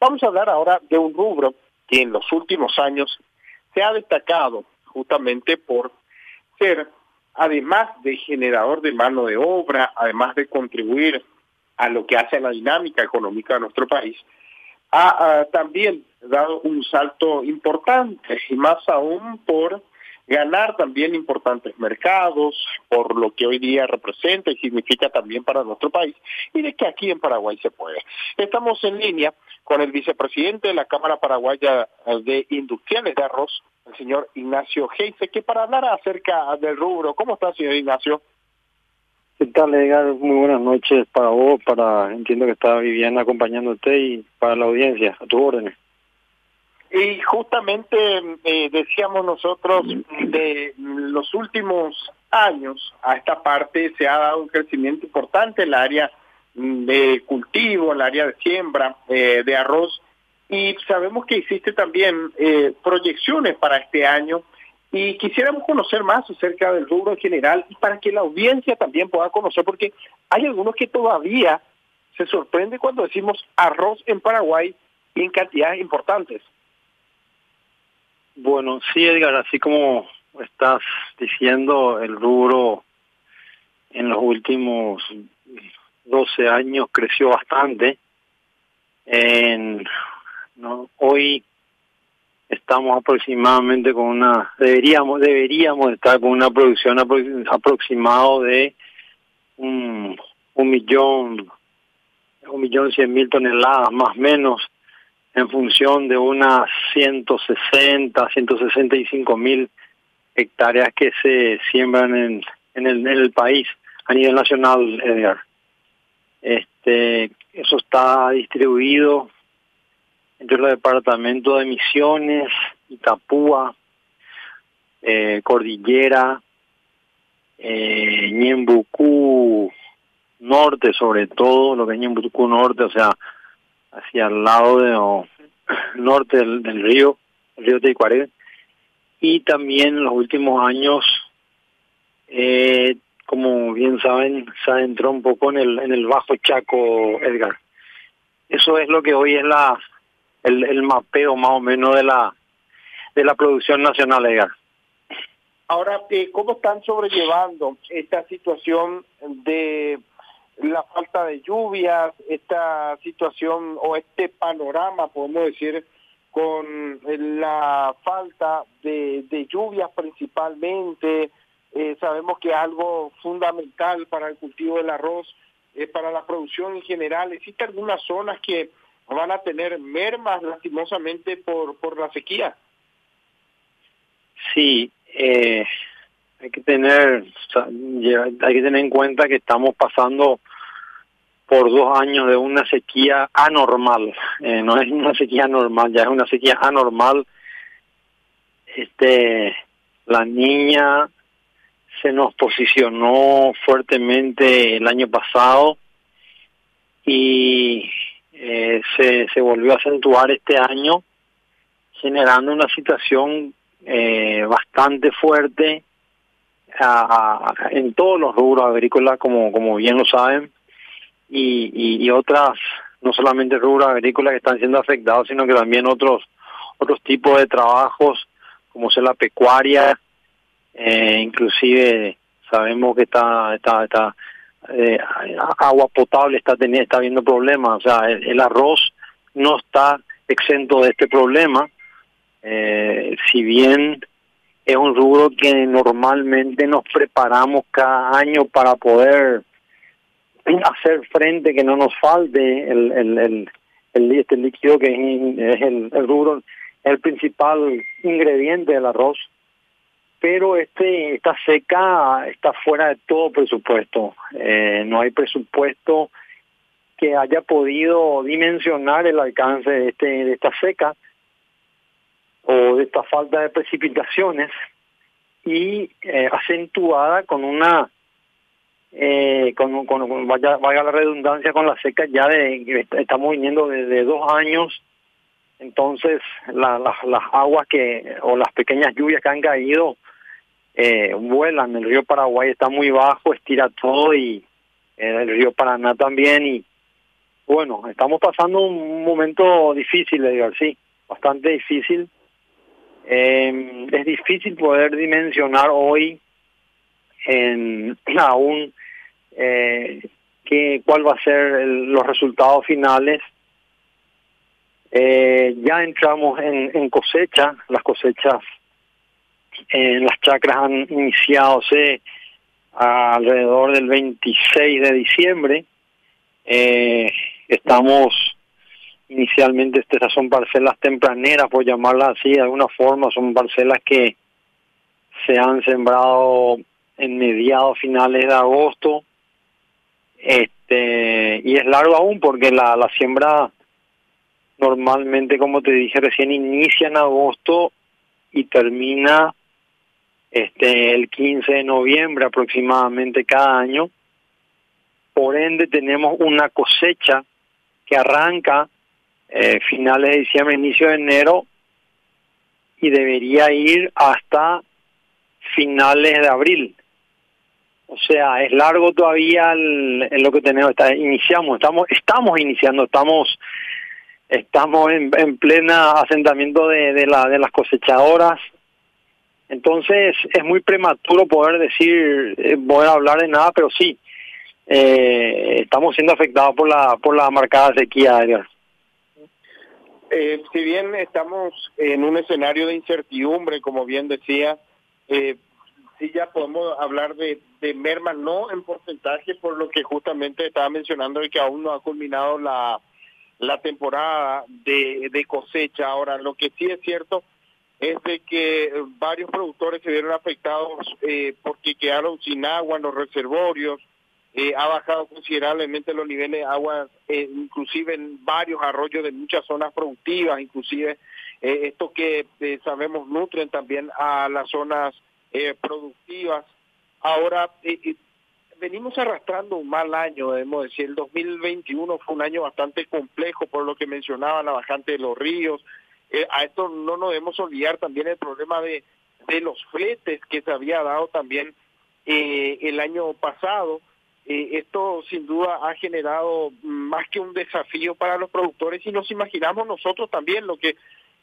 Vamos a hablar ahora de un rubro que en los últimos años se ha destacado justamente por ser, además de generador de mano de obra, además de contribuir a lo que hace a la dinámica económica de nuestro país, ha, también dado un salto importante y más aún por ganar también importantes mercados, por lo que hoy día representa y significa también para nuestro país, y de que aquí en Paraguay se puede. Estamos en línea con el vicepresidente de la Cámara Paraguaya de Industriales de Arroz, el señor Ignacio Geise, que para hablar acerca del rubro, ¿cómo está, señor Ignacio? ¿Qué tal, Edgar? Muy buenas noches para vos, para, entiendo que está Viviana acompañándote y para la audiencia, a tus órdenes. Y justamente eh, decíamos nosotros, de los últimos años a esta parte se ha dado un crecimiento importante en el área de cultivo, el área de siembra eh, de arroz, y sabemos que existe también eh, proyecciones para este año y quisiéramos conocer más acerca del rubro en general y para que la audiencia también pueda conocer, porque hay algunos que todavía se sorprende cuando decimos arroz en Paraguay en cantidades importantes. Bueno, sí, Edgar, así como estás diciendo, el rubro en los últimos 12 años creció bastante. Hoy estamos aproximadamente con una, deberíamos, deberíamos estar con una producción aproximado de un, un millón, un millón cien mil toneladas más o menos en función de unas 160, 165 mil hectáreas que se siembran en, el país a nivel nacional, Edgar. Este, eso está distribuido entre los departamentos de Misiones, Itapúa, eh, Cordillera, eh, Ñembucú Norte, sobre todo, lo que es Ñembucú Norte, o sea, hacia el lado de, norte del, río, el río Teicuaré, y también en los últimos años, eh, como bien saben, se adentró un poco en el, en el Bajo Chaco, Edgar. Eso es lo que hoy es la el, el mapeo más o menos de la de la producción nacional, Edgar. Ahora, eh, ¿cómo están sobrellevando esta situación de la falta de lluvias, esta situación o este panorama, podemos decir, con la falta de, de lluvias principalmente. Eh, sabemos que algo fundamental para el cultivo del arroz, eh, para la producción en general. Existen algunas zonas que van a tener mermas lastimosamente por, por la sequía. Sí, eh, hay que tener hay que tener en cuenta que estamos pasando por dos años de una sequía anormal. Eh, no es una sequía normal, ya es una sequía anormal. Este, la niña se nos posicionó fuertemente el año pasado y eh, se, se volvió a acentuar este año, generando una situación eh, bastante fuerte en todos los rubros agrícolas, como, como bien lo saben y, y, otras, no solamente rubros agrícolas que están siendo afectados, sino que también otros otros tipos de trabajos, como sea la pecuaria, eh, inclusive sabemos que está está está eh, agua potable está teniendo está habiendo problemas, o sea, el, arroz no está exento de este problema, eh, si bien es un rubro que normalmente nos preparamos cada año para poder hacer frente, que no nos falte el, el, el, este líquido que es, el, el rubro, el principal ingrediente del arroz. Pero este esta seca está fuera de todo presupuesto. Eh, no hay presupuesto que haya podido dimensionar el alcance de, este, de esta seca o de esta falta de precipitaciones y eh, acentuada con una eh, con, con, vaya, vaya la redundancia con la seca ya de estamos viniendo desde dos años entonces la, las aguas que o las pequeñas lluvias que han caído eh, vuelan el río Paraguay está muy bajo estira todo y eh, el río Paraná también y Bueno, estamos pasando un momento difícil, Edgar, sí, bastante difícil. Eh, es difícil poder dimensionar hoy en aún eh, que, cuál va a ser los resultados finales. Eh, ya entramos en, en, cosecha, las cosechas en las chacras han iniciado alrededor del 26 de diciembre. Eh, estamos inicialmente, estas son parcelas tempraneras, por llamarlas así, de alguna forma, son parcelas que se han sembrado en mediados finales de agosto. Este, y es largo aún porque la, siembra normalmente, como te dije recién, inicia en agosto y termina este el 15 de noviembre aproximadamente cada año. Por ende tenemos una cosecha que arranca eh, finales de diciembre, inicio de enero y debería ir hasta finales de abril. O sea, es largo todavía en lo que tenemos. Iniciamos, estamos, estamos iniciando, estamos, estamos en, en plena asentamiento de, de, la, de las cosechadoras. Entonces es muy prematuro poder decir, eh, poder hablar de nada, pero sí, eh, estamos siendo afectados por la por la marcada sequía. Eh, si bien estamos en un escenario de incertidumbre, como bien decía, eh, sí ya podemos hablar de, de merma, no en porcentaje, por lo que justamente estaba mencionando y que aún no ha culminado la, la temporada de, de cosecha. Ahora, lo que sí es cierto es de que varios productores se vieron afectados eh, porque quedaron sin agua en los reservorios, eh, ha bajado considerablemente los niveles de agua, eh, inclusive en varios arroyos de muchas zonas productivas, inclusive eh, esto que eh, sabemos nutren también a las zonas eh, productivas. Ahora, eh, venimos arrastrando un mal año, debemos decir, el 2021 fue un año bastante complejo por lo que mencionaba la bajante de los ríos, eh, a esto no nos debemos olvidar también el problema de, de los fletes que se había dado también eh, el año pasado. Eh, esto sin duda ha generado más que un desafío para los productores y nos imaginamos nosotros también lo que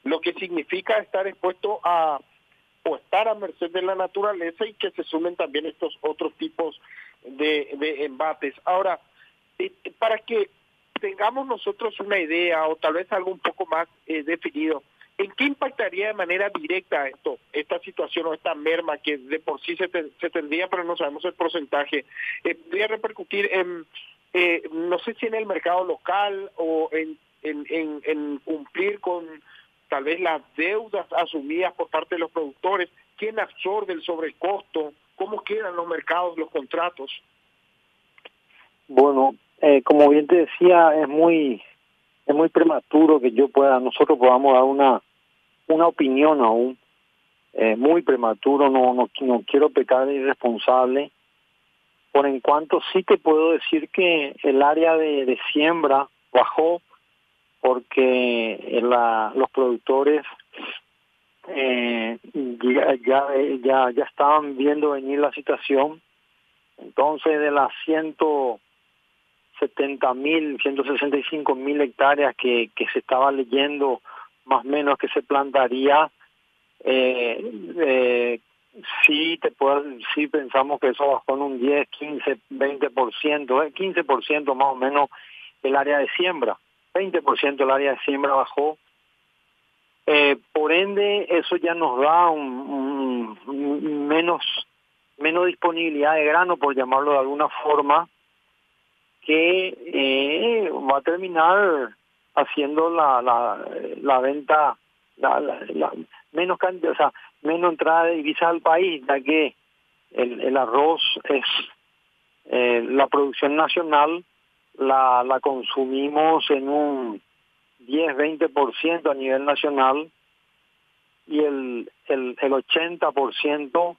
lo que significa estar expuesto a o estar a merced de la naturaleza y que se sumen también estos otros tipos de, de embates. Ahora, eh, para que tengamos nosotros una idea o tal vez algo un poco más eh, definido, ¿en qué impactaría de manera directa esto, esta situación o esta merma que de por sí se, te, se tendría, pero no sabemos el porcentaje? Eh, ¿Podría repercutir en, eh, no sé si en el mercado local o en, en, en cumplir con tal vez las deudas asumidas por parte de los productores? ¿Quién absorbe el sobrecosto? ¿Cómo quedan los mercados, los contratos? Bueno, eh, como bien te decía, es muy es muy prematuro que yo pueda, nosotros podamos dar una una opinión aún, eh, muy prematuro, no, no no quiero pecar de irresponsable, por en cuanto sí te puedo decir que el área de, de siembra bajó porque la, los productores eh, ya, ya ya estaban viendo venir la situación. Entonces de las ciento 70 mil, 165 mil hectáreas que, se estaba leyendo más o menos que se plantaría, eh, eh, sí, te puedo, sí pensamos que eso bajó en un 10, 15, 20%, eh, 15% más o menos el área de siembra, 20% el área de siembra bajó. Eh, por ende, eso ya nos da un, menos menos disponibilidad de grano, por llamarlo de alguna forma, que eh, va a terminar haciendo la, la, la venta, la, la menos cantidad, o sea, menos entrada de divisas al país, ya que el, el arroz es eh, la producción nacional, la, la consumimos en un 10-20% a nivel nacional y el, el, el 80%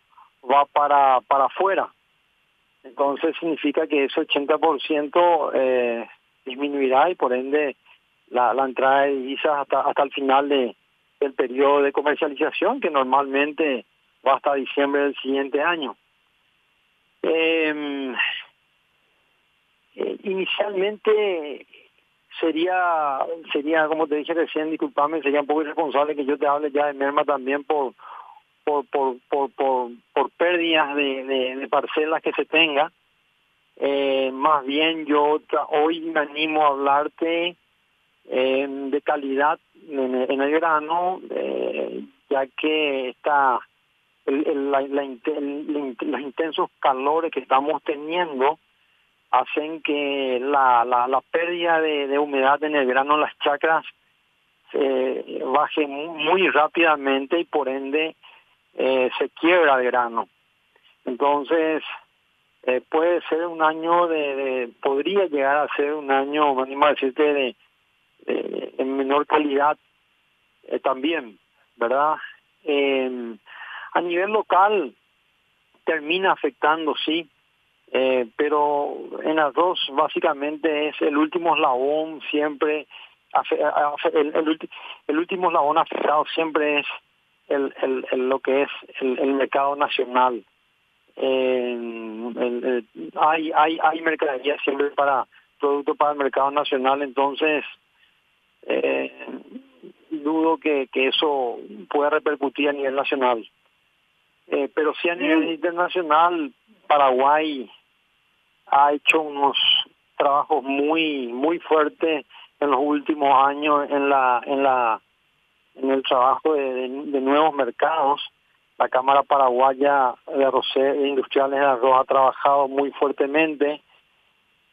va para, para afuera. Entonces significa que ese 80% eh, disminuirá y por ende la, la entrada de divisas hasta, hasta el final de, del periodo de comercialización que normalmente va hasta diciembre del siguiente año. Eh, eh, inicialmente sería, sería como te dije recién, disculpame, sería un poco irresponsable que yo te hable ya de merma también por por por por pérdidas de, parcelas que se tenga. Eh, más bien yo hoy me animo a hablarte eh, de calidad en, el grano, eh, ya que está el, la, los intensos calores que estamos teniendo hacen que la, la, la pérdida de, de, humedad en el grano en las chacras eh, baje muy, rápidamente y por ende eh, se quiebra el grano. Entonces, eh, puede ser un año de, podría llegar a ser un año, animo a decirte, de, de, en menor calidad eh, también, ¿verdad? A nivel local termina afectando, sí, eh, pero en arroz básicamente es el último eslabón siempre, el, el, el último eslabón afectado siempre es el, el, lo que es el, mercado nacional. Eh, hay, hay, hay mercadería siempre para productos para el mercado nacional, entonces eh, dudo que, que eso pueda repercutir a nivel nacional. Eh, pero sí a nivel internacional, Paraguay ha hecho unos trabajos muy muy fuertes en los últimos años en la en la en el trabajo de, nuevos mercados. La Cámara Paraguaya de, Arroz, de Industriales de Arroz ha trabajado muy fuertemente.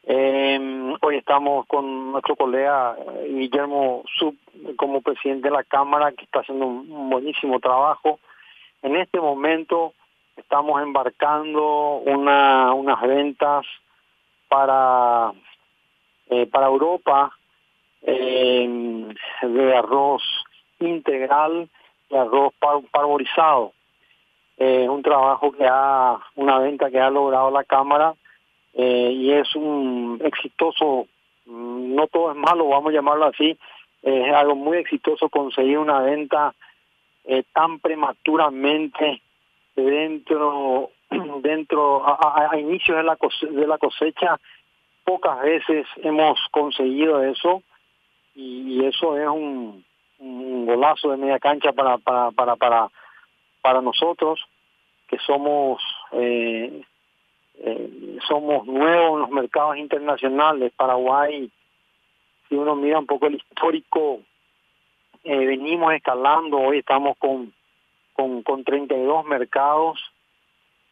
Eh, hoy estamos con nuestro colega eh, Guillermo Sub como presidente de la Cámara, que está haciendo un buenísimo trabajo. En este momento estamos embarcando una, unas ventas para, eh, para Europa eh, de arroz integral y arroz parborizado. Es un trabajo que ha, una venta que ha logrado la Cámara eh, y es un exitoso, mm, no todo es malo, vamos a llamarlo así, es algo muy exitoso conseguir una venta eh, tan prematuramente dentro dentro a, a, inicios de la cosecha, de la cosecha pocas veces hemos conseguido eso y, eso es un, golazo de media cancha para para para para para nosotros que somos eh, eh, somos nuevos en los mercados internacionales. Paraguay si uno mira un poco el histórico eh, venimos escalando, hoy estamos con, con, con 32 mercados,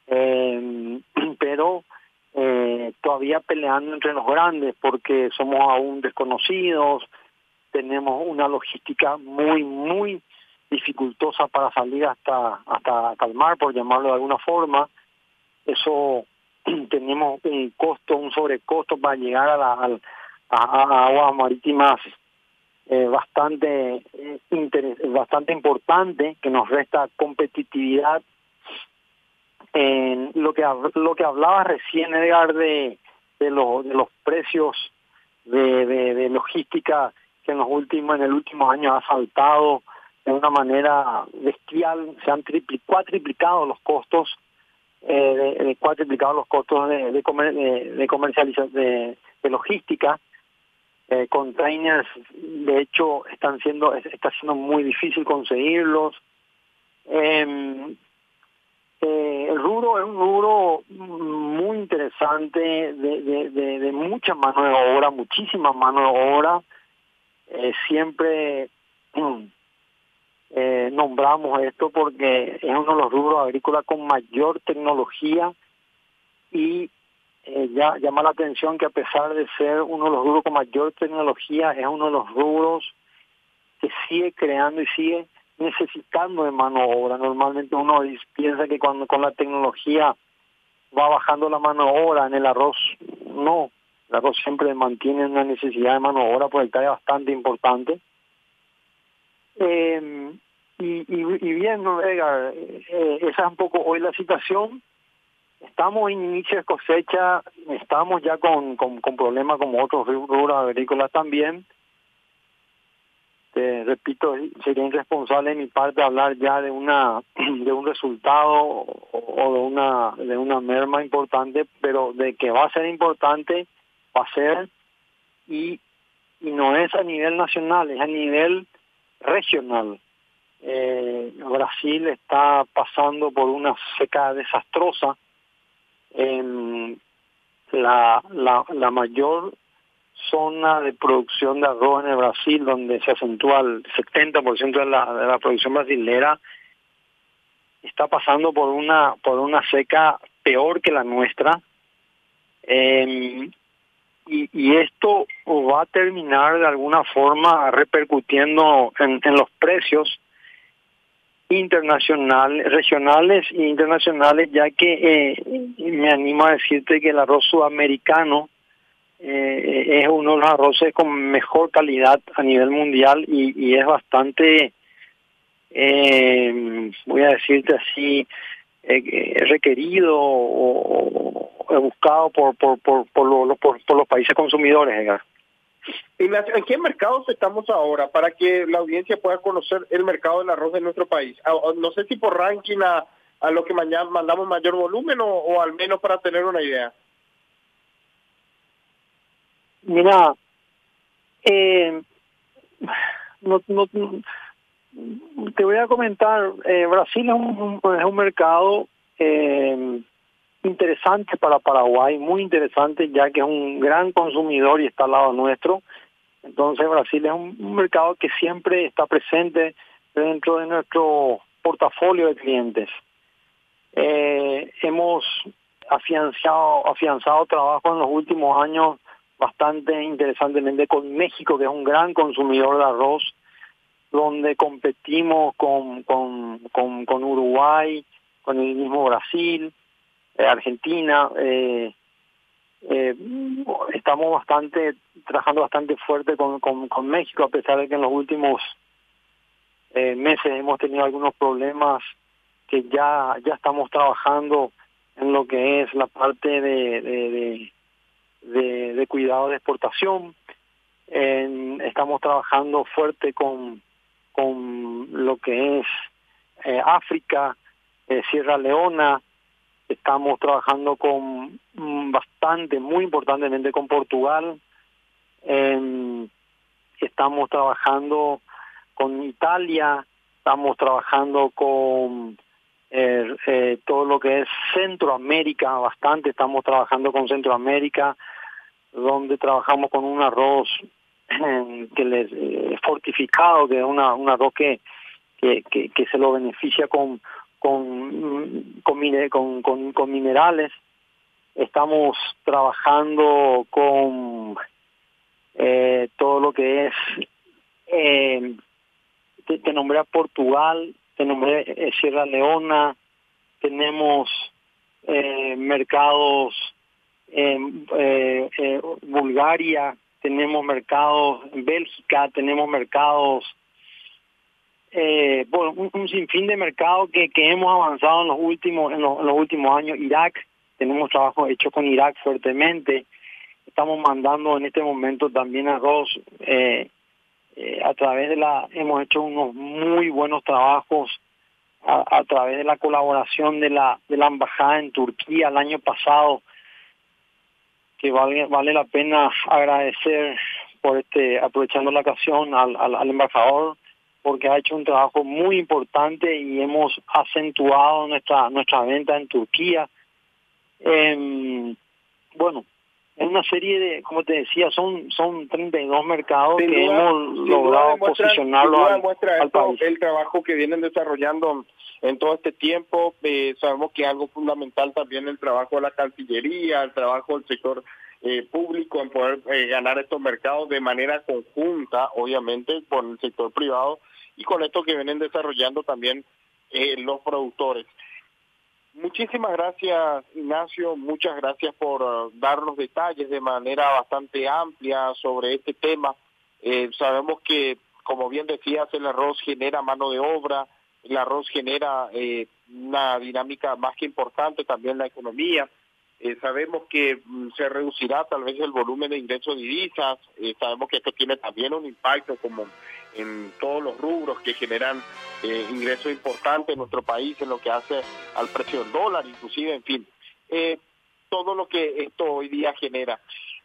eh, pero eh, todavía peleando entre los grandes porque somos aún desconocidos, tenemos una logística muy, muy dificultosa para salir hasta, hasta, hasta el mar, por llamarlo de alguna forma. Eso tenemos un costo, un sobrecosto para llegar a, la, a, a aguas marítimas eh, bastante eh, bastante importante que nos resta competitividad en lo que lo que hablaba recién Edgar de de, los de los precios de, de, logística que en los últimos en el último año ha saltado de una manera bestial. Se han triplicado cuatriplicado los costos eh, de, cuatriplicado los costos de de, comer, de, comercialización de, de logística eh, containers de hecho están siendo está siendo muy difícil conseguirlos. Em, eh, el rubro es un rubro muy interesante de, de, mucha mano de obra muchísima mano de obra. Eh, siempre eh, nombramos esto porque es uno de los rubros agrícolas con mayor tecnología y eh, ya llama la atención que a pesar de ser uno de los rubros con mayor tecnología, es uno de los rubros que sigue creando y sigue necesitando de mano de obra. Normalmente uno piensa que cuando con la tecnología va bajando la mano de obra en el arroz, no, el arroz siempre mantiene una necesidad de mano de obra porque está bastante importante. Eh, y, y, bien, Edgar, eh, esa es un poco hoy la situación estamos en inicio de cosecha, estamos ya con, con, problemas como otros rubros agrícolas también. Repito, sería irresponsable de mi parte hablar ya de una de un resultado o de una de una merma importante, pero de que va a ser importante va a ser y y no es a nivel nacional, es a nivel regional. Eh, Brasil está pasando por una seca desastrosa. La, la, mayor zona de producción de arroz en el Brasil, donde se acentúa el 70% de la, de la producción brasilera, está pasando por una por una seca peor que la nuestra. Eh, y, y, esto va a terminar de alguna forma repercutiendo en, en los precios internacionales, regionales e internacionales, ya que eh, me animo a decirte que el arroz sudamericano eh, es uno de los arroces con mejor calidad a nivel mundial y, es bastante, eh, voy a decirte así, requerido o, buscado por por por por, por, por los países consumidores. Edgar. ¿En qué mercados estamos ahora para que la audiencia pueda conocer el mercado del arroz de nuestro país? Ah, no sé si por ranking a, a lo que mañana mandamos mayor volumen o, al menos para tener una idea. Mira, eh, no, no, te voy a comentar, eh, Brasil es un, es un mercado eh, interesante para Paraguay, muy interesante ya que es un gran consumidor y está al lado nuestro. Entonces Brasil es un, mercado que siempre está presente dentro de nuestro portafolio de clientes. Eh, hemos afianzado, afianzado trabajo en los últimos años bastante interesantemente con México, que es un gran consumidor de arroz, donde competimos con, con, con, con Uruguay, con el mismo Brasil, Argentina. Eh, eh, estamos bastante trabajando bastante fuerte con, México, a pesar de que en los últimos eh, meses hemos tenido algunos problemas que ya, ya estamos trabajando en lo que es la parte de, cuidado de exportación. Estamos trabajando fuerte con, con lo que es eh, África, eh, Sierra Leona, estamos trabajando con mm, bastante, muy importantemente con Portugal, eh, estamos trabajando con Italia, estamos trabajando con eh, eh, todo lo que es Centroamérica, bastante, estamos trabajando con Centroamérica, donde trabajamos con un arroz que les eh, fortificado, que es una, un arroz que, que se lo beneficia con con, con, minerales. Estamos trabajando con eh, todo lo que es, eh, te, nombré a Portugal, te nombré eh, Sierra Leona, tenemos eh, mercados en Bulgaria, tenemos mercados en Bélgica, tenemos mercados eh, bueno, un, sinfín de mercados que, que hemos avanzado en los últimos en los últimos años. Irak, tenemos trabajo hecho con Irak fuertemente. Estamos mandando en este momento también arroz eh, eh, a través de la, hemos hecho unos muy buenos trabajos a, a través de la colaboración de la de la embajada en Turquía el año pasado que vale vale la pena agradecer por este aprovechando la ocasión al, al, al embajador porque ha hecho un trabajo muy importante y hemos acentuado nuestra nuestra venta en Turquía. Eh, bueno, es una serie de, como te decía, son son 32 mercados sin que duda, hemos logrado posicionarlo al, al país. El trabajo que vienen desarrollando en todo este tiempo, eh, sabemos que algo fundamental también el trabajo de la Cancillería, el trabajo del sector eh, público en poder eh, ganar estos mercados de manera conjunta, obviamente, con el sector privado y con esto que vienen desarrollando también eh, los productores. Muchísimas gracias, Ignacio. Muchas gracias por uh, darnos detalles de manera bastante amplia sobre este tema. Eh, sabemos que, como bien decías, el arroz genera mano de obra, el arroz genera eh, una dinámica más que importante también la economía. Eh, sabemos que mm, se reducirá tal vez el volumen de ingresos de divisas, eh, sabemos que esto tiene también un impacto como en todos los rubros que generan eh, ingresos importantes en nuestro país en lo que hace al precio del dólar, inclusive, en fin, todo lo que esto hoy día genera.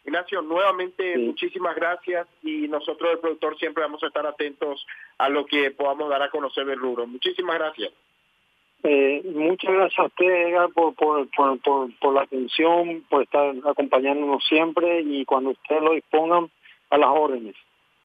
Ignacio, nuevamente muchísimas gracias y nosotros el productor siempre vamos a estar atentos a lo que podamos dar a conocer del rubro. Muchísimas gracias. Eh, muchas gracias a usted, por, por, por, por, la atención, por estar acompañándonos siempre y cuando ustedes lo dispongan, a las órdenes.